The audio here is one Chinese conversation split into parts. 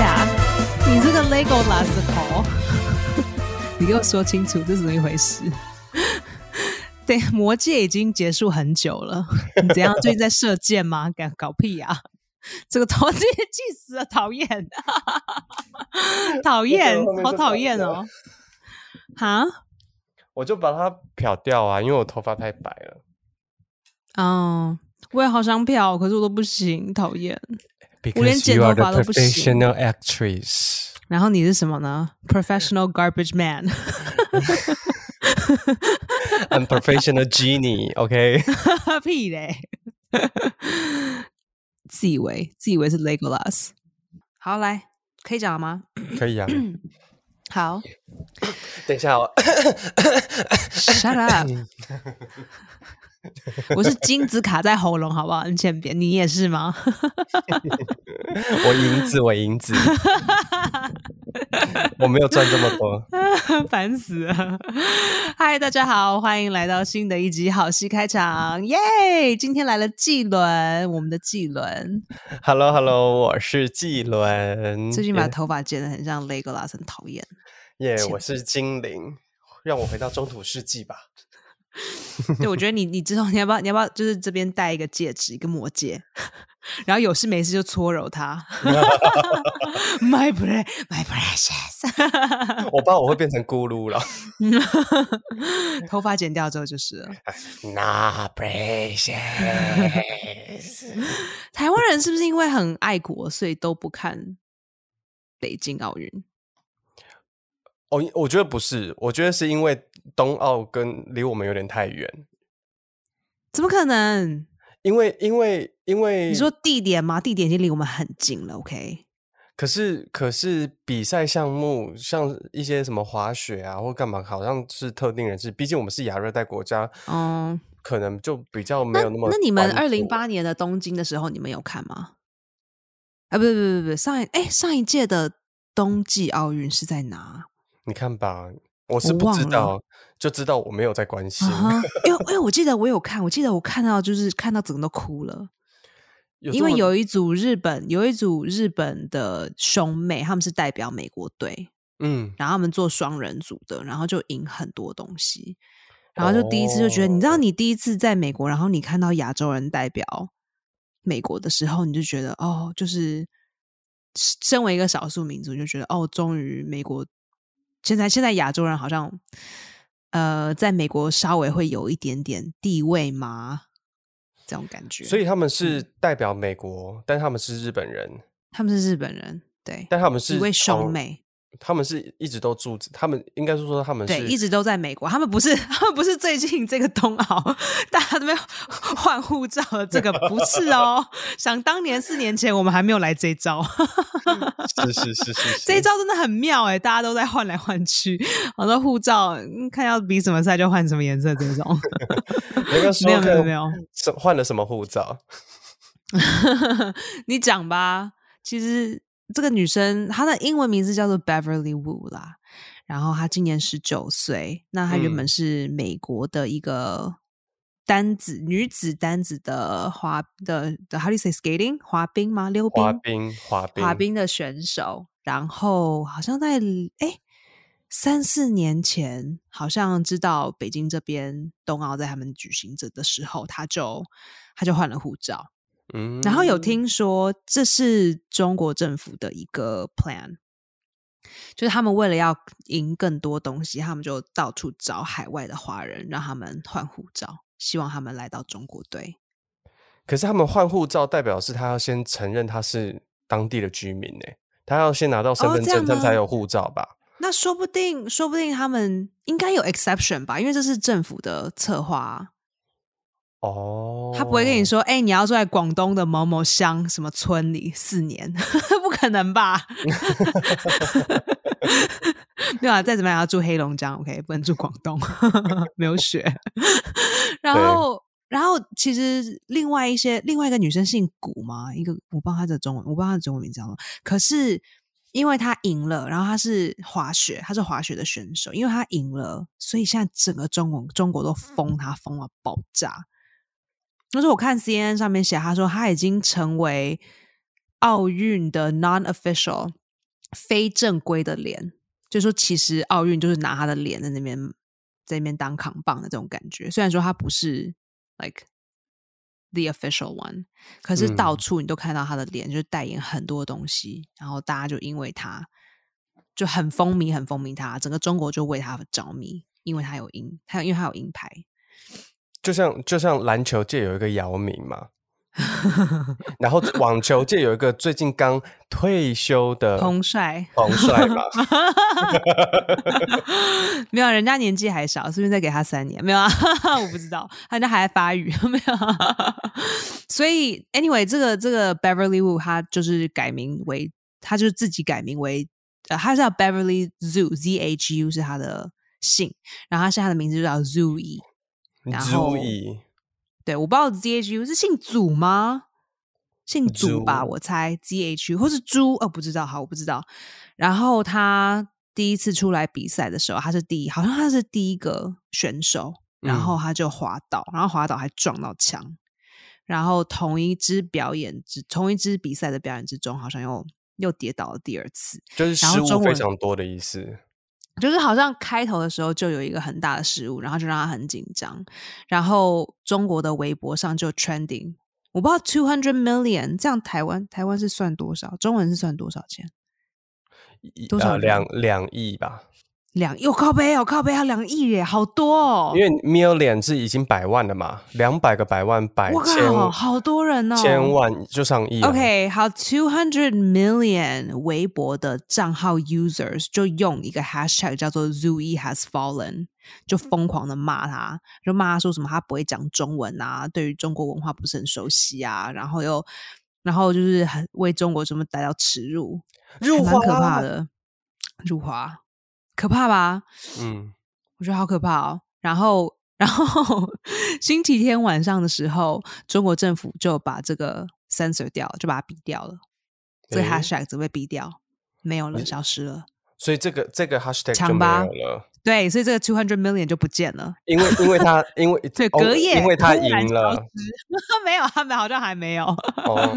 下，你这个 Legolas 的头，你给我说清楚这是怎么一回事？对，魔戒已经结束很久了，你怎样？最近在射箭吗？搞搞屁呀！这个头直接气死了，讨厌，讨厌，好讨厌哦！哈，我就把它漂掉啊，因为我头发太白了。哦，我也好想漂，可是我都不行，讨厌。我 Because 连剪 you 头 are the 发都不行。 professional actress. 然后你是什么呢？Professional garbage man。 I'm professional genie. OK，屁嘞！自以为自以为是 Legolas。好，来可以讲了吗？可以啊。好等一下哦， ，Shut up！ 我是金子卡在喉咙，好不好？你先别，你也是吗？我银子，我银子，我没有赚这么多。烦死了！嗨，大家好，欢迎来到新的一集好戏开场，耶！今天来了季伦，我们的季伦 Hello Hello，我是季伦。最近把头发剪得很像 Legolas，很讨厌。耶前我是精灵，让我回到中土世纪吧。对，我觉得你你之后你要不要你要不要就是这边戴一个戒指，一个魔戒，然后有事没事就搓揉它。my pre my precious，我怕我会变成咕噜了。头发剪掉之后就是了。那 precious，台湾人是不是因为很爱国，所以都不看北京奥运？哦，我觉得不是，我觉得是因为冬奥跟离我们有点太远。怎么可能？因为因为因为你说地点吗？地点已经离我们很近了。OK，可是可是比赛项目像一些什么滑雪啊或干嘛，好像是特定人士。毕竟我们是亚热带国家，嗯，可能就比较没有那么那你们二零八年的东京的时候，你们有看吗？啊，不不不不不，上一哎上一届的冬季奥运是在哪？你看吧，我是不知道，就知道我没有在关心。因为因为。我记得我有看，我记得我看到就是看到整个都哭了，因为有一组日本有一组日本的兄妹，他们是代表美国队，嗯，然后他们做双人组的，然后就赢很多东西，然后就第一次就觉得，你知道，哦。你第一次在美国，然后你看到亚洲人代表美国的时候，你就觉得哦，就是身为一个少数民族，就觉得哦，终于美国现在现在亚洲人好像呃，在美国稍微会有一点点地位吗？这种感觉，所以他们是嗯代表美国，但他们是日本人，他们是日本人，对，但他们是一位兄从妹。他们是一直都住，他们应该是说他们是对，一直都在美国。他们不是，他们不是最近这个冬奥，大家都没有 换护照的这个不是哦。想当年四年前，我们还没有来这一招，是是是是是，这一招真的很妙哎，大家都在换来换去，好多护照嗯看要比什么赛就换什么颜色，这种你要不要说没有没有看没有，什换了什么护照？你讲吧。其实这个女生她的英文名字叫做 Beverly Wu 啦，然后她今年十九岁。那她原本嗯是美国的一个单子、女子单子的滑的的 How do you say skating 滑冰吗？溜冰滑冰滑冰滑冰的选手。然后好像在哎三四年前，好像知道北京这边冬奥在他们举行着的时候，她就她就换了护照。嗯然后有听说这是中国政府的一个 plan，就是他们为了要赢更多东西，他们就到处找海外的华人，让他们换护照，希望他们来到中国队。可是他们换护照，代表是他要先承认他是当地的居民呢，他要先拿到身份证，他才有护照吧？那说不定，说不定他们应该有 exception 吧，因为这是政府的策划啊、哦，他不会跟你说，哎、你要住在广东的某某乡什么村里四年，不可能吧？没有啊，再怎么样要住黑龙江，OK，不能住广东，没有雪。然后，然后其实另外一些另外一个女生姓古嘛，一个我不知道她的中文，我不知道她的中文名字叫什么，可是。因为她赢了，然后她是滑雪，她是滑雪的选手。因为她赢了，所以现在整个中国中国都封她，封了爆炸。那时候我看 CNN 上面写，他说他已经成为奥运的 non-official 非正规的脸，就说其实奥运就是拿他的脸在那边在那边当扛棒的这种感觉。虽然说他不是 like the official one，可是到处你都看到他的脸，就是代言很多东西，然后大家就因为他就很风靡，很风靡他，整个中国就为他着迷，因为他有银，他因为他有银牌。就像就像篮球界有一个姚明嘛。然后网球界有一个最近刚退休的 彭帅，彭帅吧？没有，人家年纪还小，是不是再给他三年？没有啊，我不知道，人家还在发育，没有。所以，anyway，这个这个 Beverly Wu 他就是改名为，他就是自己改名为，呃，他叫 Beverly Zhu，Z H U 是他的姓，然后他现在的名字就叫 Zui，然后。对，我不知道 Z H U 是姓祖吗？姓祖吧，我猜 Z H U 或是猪哦，不知道，好，我不知道。然后他第一次出来比赛的时候，他是第一，好像他是第一个选手，然后他就滑倒，然后滑倒还撞到墙，然后同一支表演之同一支比赛的表演之中，好像又又跌倒了第二次，就是失误非常多的意思。就是好像开头的时候就有一个很大的失误，然后就让他很紧张。然后中国的微博上就 trending，我不知道 two hundred million 这样台湾台湾是算多少？中文是算多少钱？多少两两亿吧。两亿，我靠背，我靠背，要两亿耶，好多哦！因为 million 是已经百万了嘛，两百个百万百千，好多人哦，千万就上亿。OK，好，two hundred million 微博的账号 users 就用一个 hashtag 叫做 Zui has fallen，就疯狂的骂他，就骂他说什么他不会讲中文啊，对于中国文化不是很熟悉啊，然后又然后就是很为中国什么带到耻辱，辱华，可怕的，辱华。可怕吧？嗯，我觉得好可怕哦。然后，然后星期天晚上的时候，中国政府就把这个 censor 掉了，就把它逼掉了。这个 hashtag 只被逼掉，没有了，消失了。所以这个这个 hashtag 就没有了。对，所以这个 two hundred million 就不见了。因为因为他因为对隔夜，因为他 赢了。没有，他们好像还没有。然后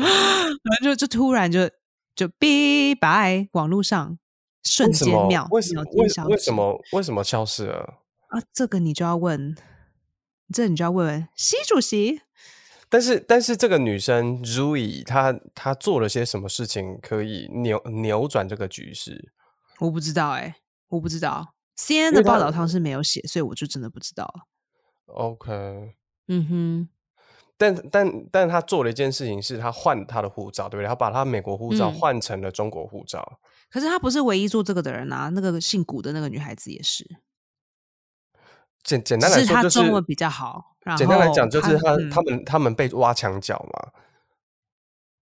就就突然就就 b 拜网络上。瞬间秒，为什么？为为什么？为什么消失了？啊，这个你就要问，这你就要问问习主席。但是，但是这个女生 Zoe 她她做了些什么事情可以扭扭转这个局势？我不知道，哎，我不知道。C N 的报道上是没有写，所以我就真的不知道了。OK，嗯哼。但但但他做了一件事情，是他换他的护照，对不对？他把他美国护照换成了中国护照。可是他不是唯一做这个的人啊，那个姓古的那个女孩子也是。简简单来说，就是中文比较好。简单来讲，就是他他们他们被挖墙脚嘛。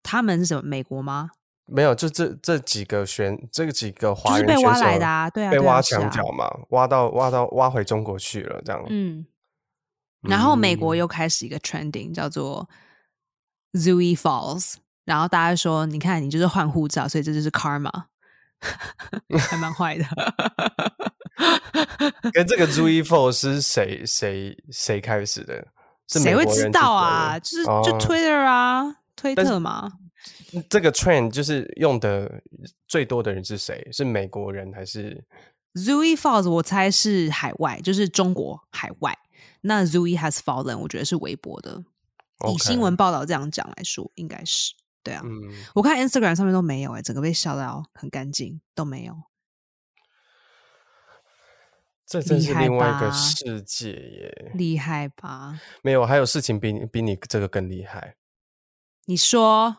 他们是什么？美国吗？没有，就这这几个选这几个华人被挖来的啊，对啊，被挖墙脚嘛，挖到挖到挖回中国去了，这样。嗯。然后美国又开始一个 trending，叫做 Zooey Falls。然后大家说：“你看，你就是换护照，所以这就是 karma，还蛮坏的。”跟这个 Zooey Falls 是谁谁谁开始的？谁会知道啊？就是就 Twitter 啊，推特嘛。这个 trend 就是用的最多的人是谁？是美国人还是 Zooey Falls？我猜是海外，就是中国海外。那 Zooey has fallen，我觉得是微博的，以新闻报道这样讲来说，应该是对啊。我看 Instagram 上面都没有哎，整个被笑到很干净，都没有。这真是另外一个世界耶，厉害吧？没有，还有事情比你比你这个更厉害。你说。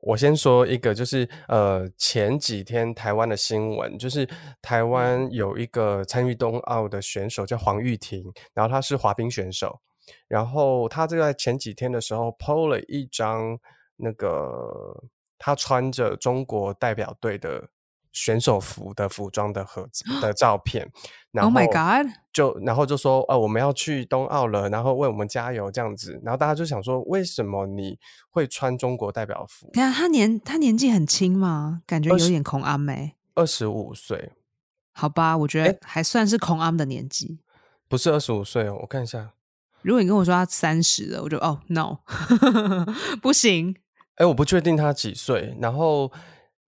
我先说一个，就是呃，前几天台湾的新闻，就是台湾有一个参与冬奥的选手叫黄玉婷，然后她是滑冰选手，然后她就在前几天的时候 PO 了一张那个他穿着中国代表队的。选手服的服装的盒子的 照片，然后就然后就说，呃，我们要去冬奥了，然后为我们加油这样子，然后大家就想说，为什么你会穿中国代表服？对啊，他年他年纪很轻吗？感觉有点孔阿美，二十五岁，好吧，我觉得还算是孔阿的年纪，不是二十五岁哦，我看一下，如果你跟我说他三十了，我就哦，no，不行，哎，我不确定他几岁，然后。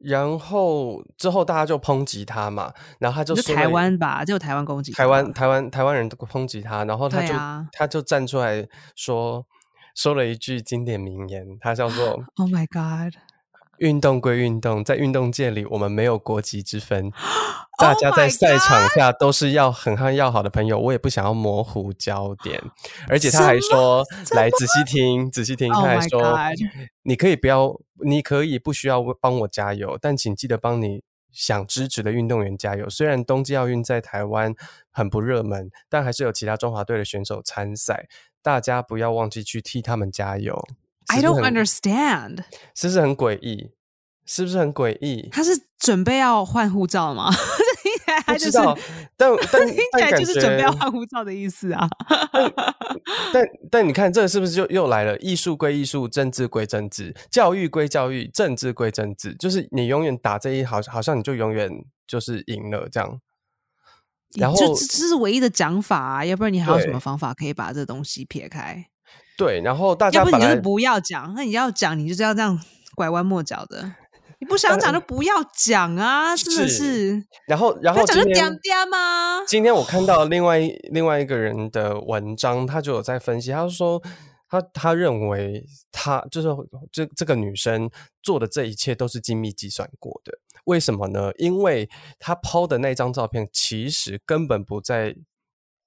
然后之后大家就抨击他嘛，然后他就就说台湾吧，就台湾攻击台湾台湾台湾人都抨击他，然后他就、啊、他就站出来说说了一句经典名言，他叫做 “Oh my God”。运动归运动，在运动界里，我们没有国籍之分。大家在赛场下都是要很很要好的朋友，我也不想要模糊焦点。而且他还说：“ 来仔细听，仔细听。”他还说：“你可以不要，你可以不需要帮我加油，但请记得帮你想支持的运动员加油。虽然冬季奥运在台湾很不热门，但还是有其他中华队的选手参赛，大家不要忘记去替他们加油。” I don't understand，是不是很诡异？是不是很诡异？他是准备要换护照吗？听起来他就是，但 但听起来就是准备要换护照的意思啊。但但你看，这是不是就又来了？艺术归艺术，政治归政治，教育归教育，政治归政治。就是你永远打这一，好好像你就永远就是赢了这样。然后这这是唯一的讲法啊，要不然你还有什么方法可以把这东西撇开？对，然后大家要不你就是不要讲，那你要讲，你就是要这样拐弯抹角的。你不想讲就不要讲啊！真的是。然后，然后讲就吗？今天我看到另外另外一个人的文章，他就有在分析，他说他他认为他就是这这个女生做的这一切都是精密计算过的。为什么呢？因为他抛的那张照片其实根本不在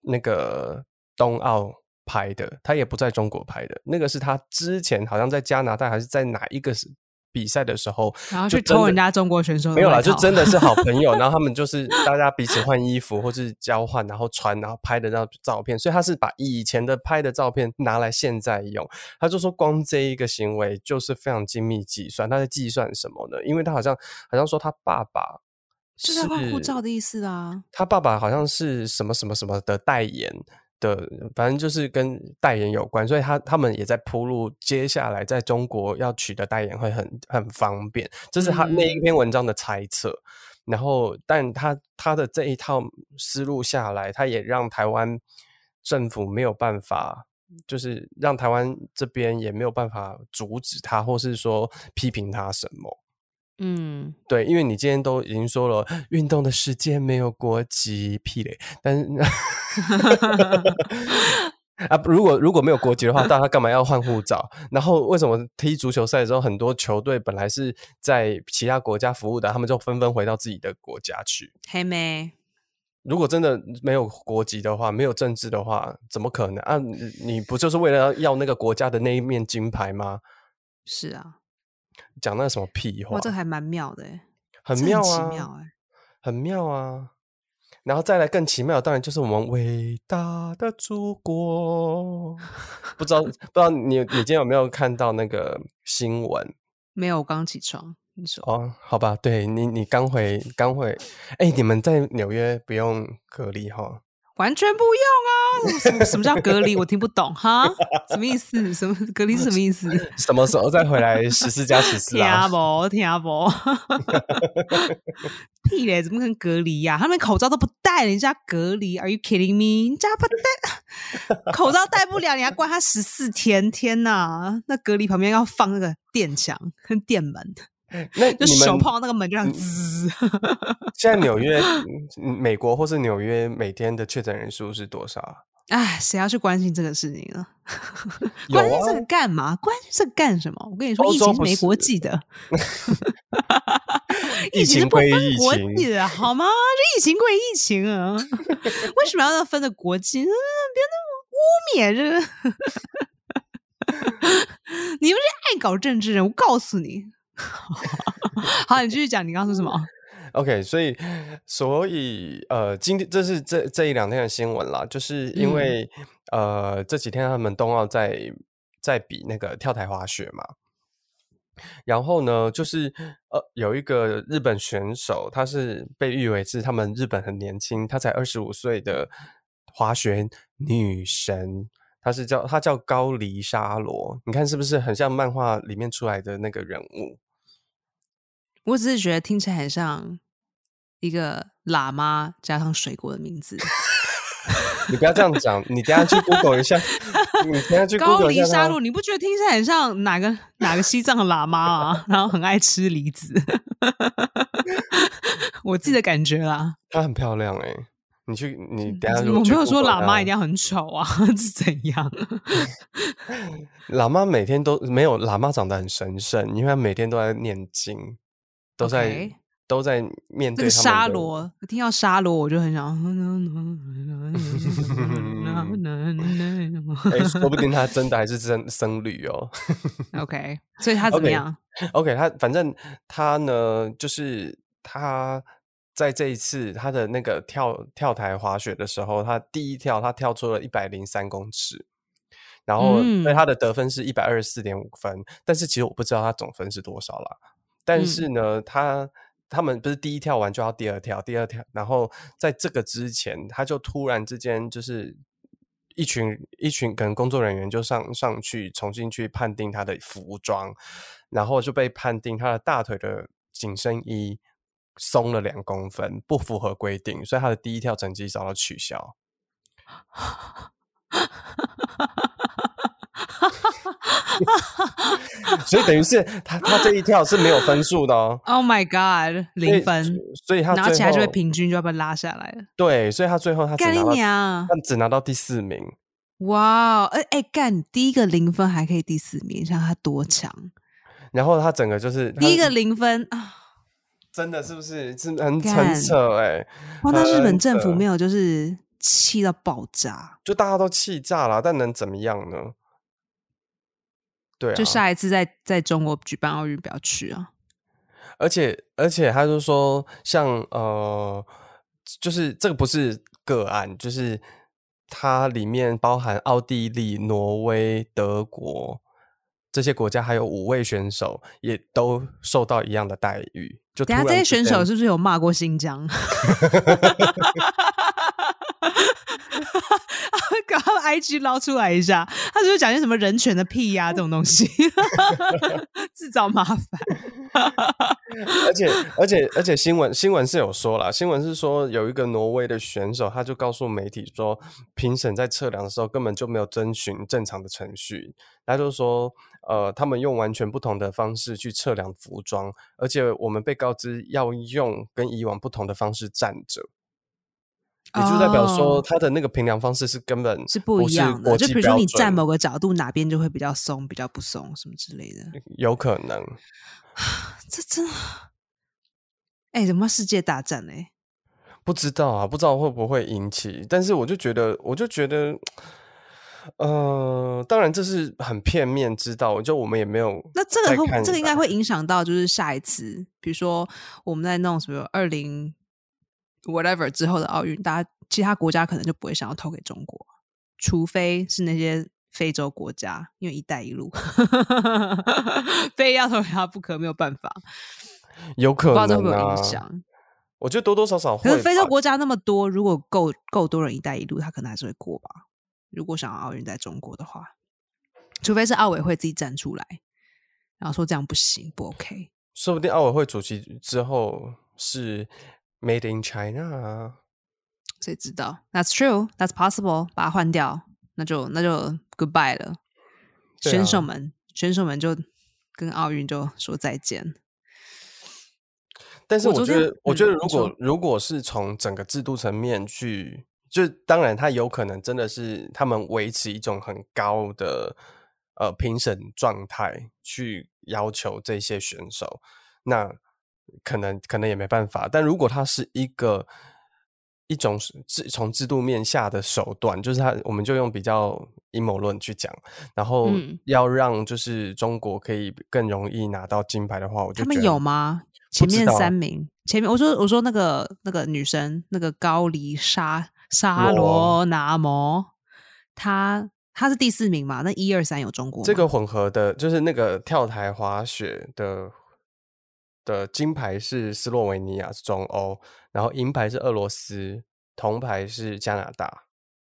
那个冬奥拍的，他也不在中国拍的，那个是他之前好像在加拿大还是在哪一个是。比赛的时候，然后去偷人家中国选手没有啦，就真的是好朋友。然后他们就是大家彼此换衣服，或是交换，然后穿，然后拍的那照片。所以他是把以前的拍的照片拿来现在用。他就说，光这一个行为就是非常精密计算。他在计算什么呢？因为他好像好像说他爸爸是在换护照的意思啊。他爸爸好像是什么什么什么的代言。的，反正就是跟代言有关，所以他他们也在铺路，接下来在中国要取得代言会很很方便，这是他那一篇文章的猜测。然后，但他他的这一套思路下来，他也让台湾政府没有办法，就是让台湾这边也没有办法阻止他，或是说批评他什么。嗯，对，因为你今天都已经说了，运动的时间没有国籍，屁嘞！但是 啊，如果如果没有国籍的话，大家干嘛要换护照？然后为什么踢足球赛的时候，很多球队本来是在其他国家服务的，他们就纷纷回到自己的国家去？黑妹，如果真的没有国籍的话，没有政治的话，怎么可能啊？你不就是为了要那个国家的那一面金牌吗？是啊。讲那什么屁话？哇，这还蛮妙的，很妙啊，很妙啊。然后再来更奇妙，当然就是我们伟大的祖国。不知道不知道你你今天有没有看到那个新闻？没有，我刚起床。你说哦，好吧，对你你刚回刚回，哎，你们在纽约不用隔离哈？完全不用啊！什么什么叫隔离？我听不懂哈，什么意思？什么隔离是什么意思？什么时候再回来十四加十四啊？听不听不？屁嘞！怎么可能隔离呀？他们口罩都不戴，人家隔离？Are you kidding me？人家不戴口罩戴不了，你还关他十四天？天哪！那隔离旁边要放那个电墙跟电门。那就手碰到那个门就让滋。现在纽约、美国或是纽约每天的确诊人数是多少？哎，谁要去关心这个事情呢？关心这个干嘛？关心这个干什么？我跟你说，疫情是没国际的，疫情不分国际的好吗？这疫情归疫情啊！为什么要分的国际？别那么污蔑这个！你们这爱搞政治人，我告诉你。好，你继续讲，你刚刚说什么？OK，所以，所以，呃，今天这是这这一两天的新闻啦，就是因为，呃，这几天他们冬奥在在比那个跳台滑雪嘛，然后呢，就是呃，有一个日本选手，他是被誉为是他们日本很年轻，他才二十五岁的滑雪女神。她是叫她叫高梨沙罗，你看是不是很像漫画里面出来的那个人物？我只是觉得听起来很像一个喇嘛加上水果的名字。你不要这样讲，你等下去 Google 一下你等下去高梨沙路，你不觉得听起来很像哪个哪个西藏的喇嘛啊？然后很爱吃梨子，我自己的感觉啦。她很漂亮哎、你去，你等下如我没有说喇嘛一定要很丑啊，是怎样？喇嘛每天都没有，喇嘛长得很神圣，因为他每天都在念经，都在都在面对沙罗，我听到沙罗我就很想。哎、说不定他真的还是真僧侣哦。OK，所以他怎么样？OK，他反正他呢，就是他在这一次他的那个跳跳台滑雪的时候，他第一跳他跳出了一百零三公尺，然后所以嗯他的得分是一百二十四点五分，但是其实我不知道他总分是多少啦。但是呢，他他们不是第一跳完就要第二跳，第二跳，然后在这个之前，他就突然之间就是一群一群可能工作人员就上上去重新去判定他的服装，然后就被判定他的大腿的紧身衣松了两公分，不符合规定，所以他的第一跳成绩遭到取消。所以等于是他他这一跳是没有分数的哦，Oh my god，零分，所以他最然后其他就会平均，就要被拉下来了。对，所以他最后他只干你拿到娘！他只拿到第四名。哇，哎哎，干第一个零分还可以第四名，像他多强！然后他整个就是第一个零分啊！真的是不是是很扯哎、哇，那日本政府扯没有就是气到爆炸，就大家都气炸了，但能怎么样呢？对啊，就下一次在在中国举办奥运不要去啊！而且而且他就说像呃，就是这个不是个案，就是它里面包含奥地利、挪威、德国这些国家，还有五位选手也都受到一样的待遇。就等下这些选手是不是有骂过新疆？搞 他们 IG 捞出来一下，他是不是讲些什么人权的屁呀、这种东西，自找麻烦。而且而且而且新闻新闻是有说啦，新闻是说有一个挪威的选手，他就告诉媒体说，评审在测量的时候根本就没有遵循正常的程序，他就说，呃，他们用完全不同的方式去测量服装，而且我们被告知要用跟以往不同的方式站着。也就代表说，哦他的那个平量方式是根本是不一样的，就比如说你站某个角度，哪边就会比较松，比较不松，什么之类的。有可能，这真的，哎、怎么世界大战哎、不知道啊，不知道会不会引起，但是我就觉得，我就觉得，呃，当然这是很片面知道，就我们也没有那这个这个应该会影响到，就是下一次，比如说我们在弄什么二零 whatever 之后的奥运，大家其他国家可能就不会想要投给中国，除非是那些非洲国家，因为“一带一路” 非要投给他不可，没有办法，有可不知道这会能啊不会有影。响。我觉得多多少少会可是非洲吧国家那么多，如果够够多人“一带一路”，他可能还是会过吧。如果想要奥运在中国的话，除非是奥委会自己站出来，然后说这样不行，不 OK。说不定奥委会主席之后是 Made in China 啊。谁知道？That's true, that's possible。把它换掉，那就那就 goodbye 了。选手们，选手们就跟奥运就说再见。但是我觉得，我觉得如果说如果是从整个制度层面去，就当然他有可能真的是他们维持一种很高的呃评审状态去要求这些选手，那可能可能也没办法。但如果它是一个一种制从制度面下的手段，就是他我们就用比较阴谋论去讲，然后嗯要让就是中国可以更容易拿到金牌的话，我就他们有吗？前面三名，前面我说我说那个那个女生，那个高梨沙沙罗罗拿摩，她她是第四名嘛？那一二三有中国这个混合的，就是那个跳台滑雪的的金牌是斯洛维尼亚，是中欧，然后银牌是俄罗斯，铜牌是加拿大，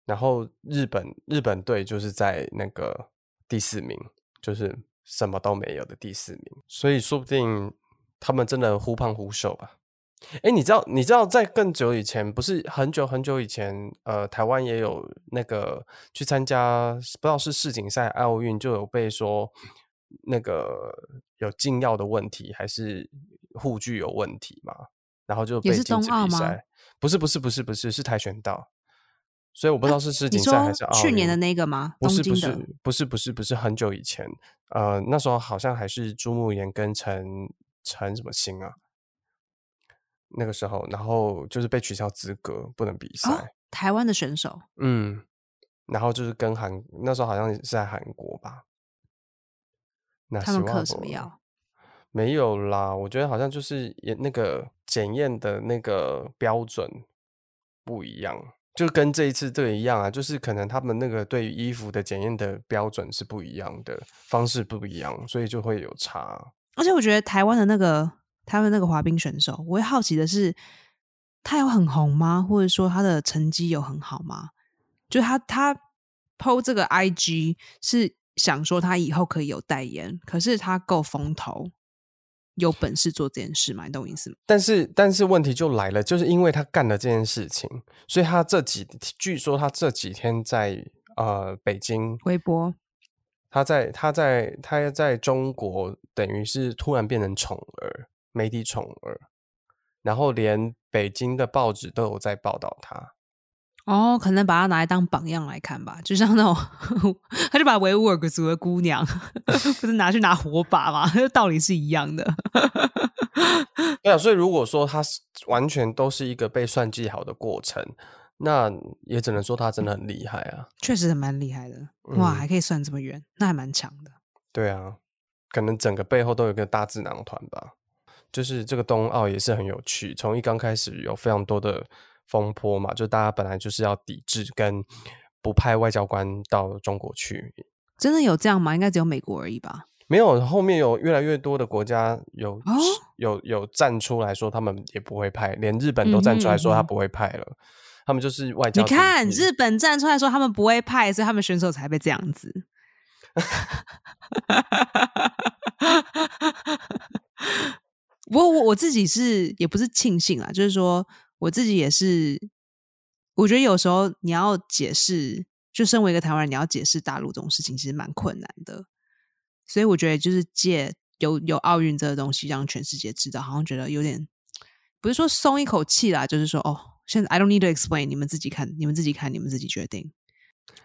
然后日本日本队就是在那个第四名，就是什么都没有的第四名，所以说不定他们真的忽胖忽瘦吧。哎，你知道你知道在更久以前，不是很久很久以前，呃，台湾也有那个去参加，不知道是世锦赛、奥运，就有被说那个有禁药的问题，还是护具有问题嘛？然后就被禁止比赛。不是不是不是不是是跆拳道，所以我不知道是世锦赛还是去年的那个吗？不是不是不是不是不是很久以前，呃，那时候好像还是朱慕言跟陈陈什么星啊。那个时候，然后就是被取消资格，不能比赛。台湾的选手，嗯，然后就是跟韩那时候好像是在韩国吧。那他们刻什么药？没有啦，我觉得好像就是也那个检验的那个标准不一样，就跟这一次这个一样啊，就是可能他们那个对衣服的检验的标准是不一样的，方式不一样，所以就会有差。而且我觉得台湾的那个。他们那个滑冰选手，我会好奇的是，他有很红吗？或者说他的成绩有很好吗？就他他 PO 这个 IG 是想说他以后可以有代言，可是他够风头，有本事做这件事嘛？你懂我意思吗？但是但是问题就来了，就是因为他干了这件事情，所以他这几据说他这几天在呃北京微博，他在他在他在中国等于是突然变成宠儿。媒体宠儿，然后连北京的报纸都有在报道他。哦，可能把它拿来当榜样来看吧，就像那种，他就把维吾尔族的姑娘不是拿去拿火把嘛？道理是一样的。对啊，所以如果说他完全都是一个被算计好的过程，那也只能说他真的很厉害啊。确实蛮厉害的，哇，还可以算这么远，那还蛮强的。对啊，可能整个背后都有个大智囊团吧。就是这个冬奥也是很有趣，从一刚开始有非常多的风波嘛，就大家本来就是要抵制跟不派外交官到中国去，真的有这样吗？应该只有美国而已吧？没有，后面有越来越多的国家有有有站出来说他们也不会派，连日本都站出来说他不会派了，他们就是外交。你看日本站出来说他们不会派，所以他们选手才被这样子。不过我我自己是也不是庆幸啊，就是说我自己也是，我觉得有时候你要解释，就身为一个台湾人，你要解释大陆这种事情，其实蛮困难的。所以我觉得就是借有有奥运这个东西，让全世界知道，好像觉得有点不是说松一口气啦，就是说哦，现在 I don't need to explain，你们自己看，你们自己看，你们自己决定。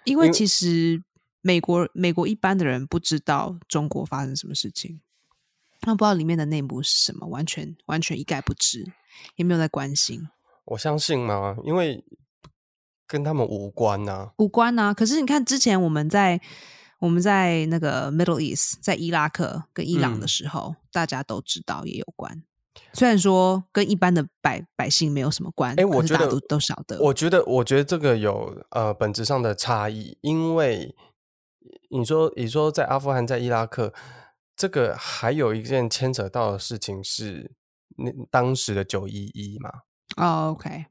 因为其实美国美国一般的人不知道中国发生什么事情。他们不知道里面的内幕是什么，完全完全一概不知，也没有在关心。我相信吗？因为跟他们无关呐，无关呐。可是你看，之前我们在我们在那个 Middle East，在伊拉克跟伊朗的时候，大家都知道也有关。虽然说跟一般的百百姓没有什么关，哎，我觉得都都晓得。我觉得，我觉得这个有呃本质上的差异，因为你说你说在阿富汗，在伊拉克。这个还有一件牵扯到的事情是那当时的九一一嘛？哦，OK，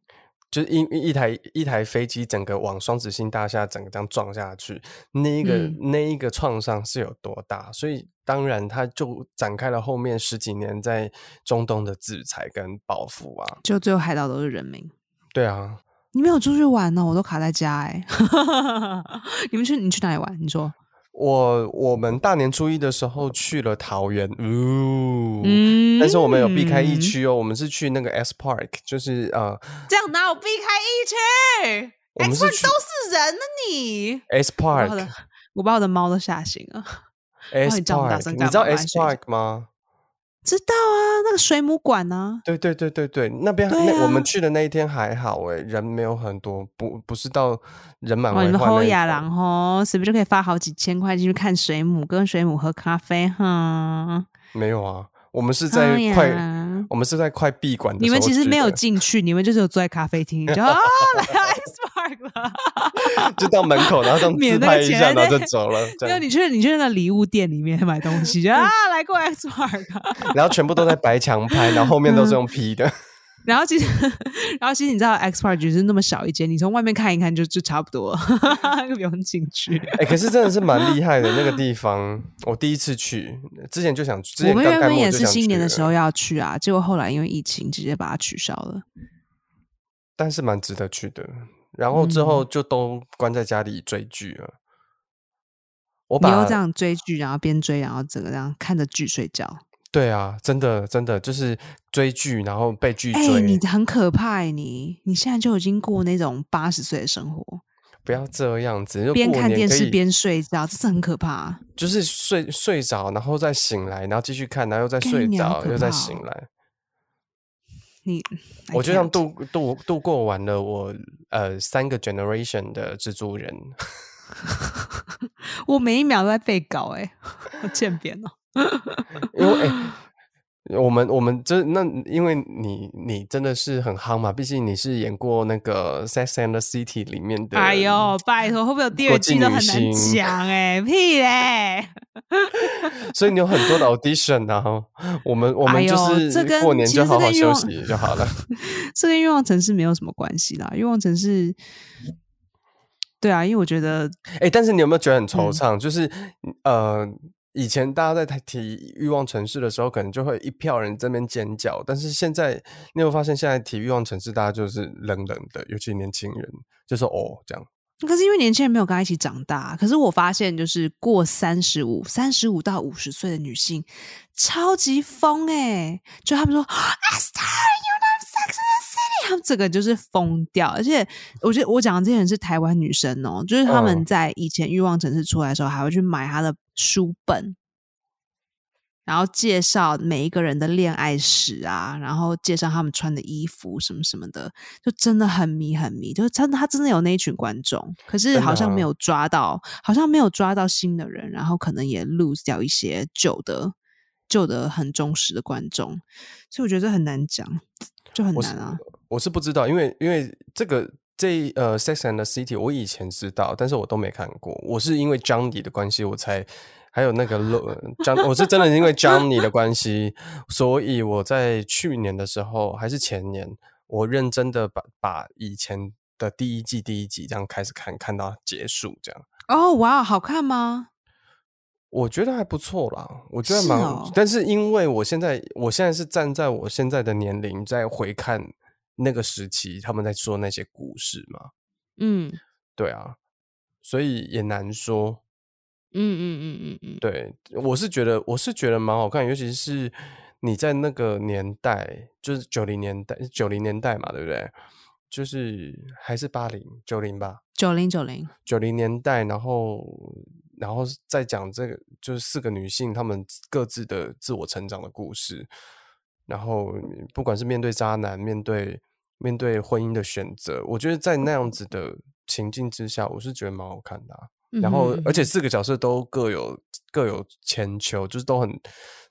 就是一一台一台飞机整个往双子星大厦整个这样撞下去，那一个那一个创伤是有多大？所以当然他就展开了后面十几年在中东的制裁跟报复啊，就最后海岛都是人民。对啊，你没有出去玩呢，我都卡在家哎。你们去你去哪里玩？你说。我我们大年初一的时候去了桃园，嗯，但是我们有避开疫区哦，我们是去那个 S Park，就是呃，这样哪有避开疫区？S Park 都是人呢，你 S Park，我把我的猫都吓醒了。S Park，你知道 S Park 吗？知道啊，那个水母馆啊？对对对对对，那边那我们去的那一天还好哎，人没有很多，不不是到人满为患。后亚郎吼，是不是就可以发好几千块进去看水母，跟水母喝咖啡哈？没有啊。我们是在快，我们是在快闭馆的你们其实没有进去，你们就是有坐在咖啡厅，就 啊来 X Park 了，就到门口，然后自拍一下，然后就走了。没有，你去你去那个礼物店里面买东西，就啊来过 X Park，然后全部都在白墙拍，然后后面都是用 P 的。然后其实，然后其实你知道，X Park 只是那么小一间，你从外面看一看就就差不多，就不用进去。哎，可是真的是蛮厉害的那个地方，我第一次去，之前就想，我们原本也是新年的时候要去啊，结果后来因为疫情，直接把它取消了。但是蛮值得去的，然后之后就都关在家里追剧了。我你又这样追剧，然后边追，然后整个这样看着剧睡觉。对啊，真的真的就是追剧，然后被剧追。你很可怕，你你现在就已经过那种八十岁的生活。不要这样子，边看电视边睡觉，这是很可怕。就是睡睡着，然后再醒来，然后继续看，然后又再睡着，又再醒来。你我就像度度度过完了我呃三个 generation 的蜘蛛人。我每一秒都在被搞，哎，我欠扁哦。因为我们我们这那，因为你你真的是很夯嘛，毕竟你是演过那个《Sex and the City》里面的。哎呦，拜托，会不会有第二季都很难讲？哎，屁嘞！所以你有很多的 audition 啊。我们我们就是过年就好好休息就好了。这跟欲望城市没有什么关系啦，欲望城市。对啊，因为我觉得，哎，但是你有没有觉得很惆怅？就是呃。以前大家在提欲望城市的时候，可能就会一票人这边尖叫，但是现在你有发现，现在提欲望城市，大家就是冷冷的，尤其年轻人，就说哦这样。可是因为年轻人没有跟他一起长大，可是我发现，就是过三十五、三十五到五十岁的女性，超级疯哎！就他们说，Esther，you know Sex and the City，他们这个就是疯掉。而且我觉得我讲的这些人是台湾女生哦，就是他们在以前欲望城市出来的时候，还会去买他的。书本，然后介绍每一个人的恋爱史啊，然后介绍他们穿的衣服什么什么的，就真的很迷很迷，就是真的他真的有那一群观众，可是好像没有抓到，好像没有抓到新的人，然后可能也 lose 掉一些旧的旧的很忠实的观众，所以我觉得很难讲，就很难啊。我是不知道，因为因为这个。这呃，《Sex and the City》我以前知道，但是我都没看过。我是因为 Johnny 的关系，我才还有那个 John，我是真的因为 Johnny 的关系，所以我在去年的时候还是前年，我认真的把把以前的第一季第一集这样开始看，看到结束这样。哦，哇，好看吗？我觉得还不错啦，我觉得蛮，但是因为我现在我现在是站在我现在的年龄在回看。那个时期他们在说那些故事嘛，嗯，对啊，所以也难说，嗯嗯嗯嗯嗯，对，我是觉得我是觉得蛮好看，尤其是你在那个年代，就是九零年代九零年代嘛，对不对？就是还是八零九零吧，九零九零。九零年代，然后然后再讲这个，就是四个女性她们各自的自我成长的故事，然后不管是面对渣男，面对。面对婚姻的选择，我觉得在那样子的情境之下，我是觉得蛮好看的。然后，而且四个角色都各有各有千秋，就是都很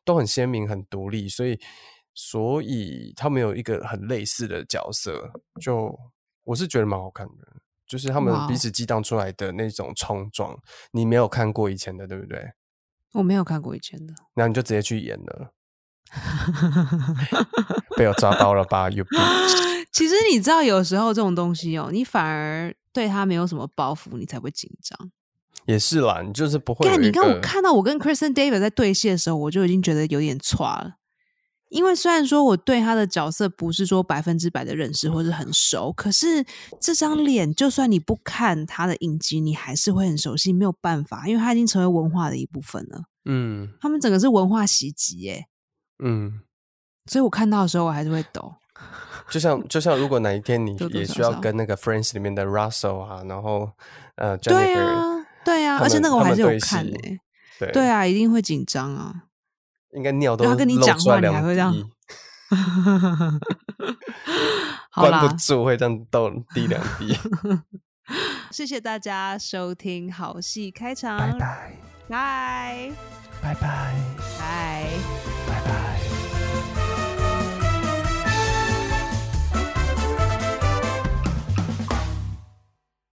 都很鲜明、很独立，所以所以他们有一个很类似的角色，就我是觉得蛮好看的。就是他们彼此激荡出来的那种冲撞，你没有看过以前的，对不对？我没有看过以前的，那你就直接去演了，被我抓到了吧 bitch！其实你知道，有时候这种东西哦，你反而对他没有什么包袱，你才会紧张。也是啦，你就是不会。但，你看我看到我跟 Kristen David 在对戏的时候，我就已经觉得有点差了。因为虽然说我对他的角色不是说百分之百的认识或是很熟，可是这张脸，就算你不看他的影集，你还是会很熟悉。没有办法，因为他已经成为文化的一部分了。嗯，他们整个是文化袭击耶。嗯，所以我看到的时候，我还是会抖。就像就像，如果哪一天你也需要跟那个 Friends 里面的 Russell 啊，然后呃，对啊，对啊，而且那个我还是有看诶，对。对啊，一定会紧张啊，应该尿都要跟你讲话，你还会这样，关不住会这样倒滴两滴。谢谢大家收听好戏开场，拜拜，拜拜拜，拜拜拜。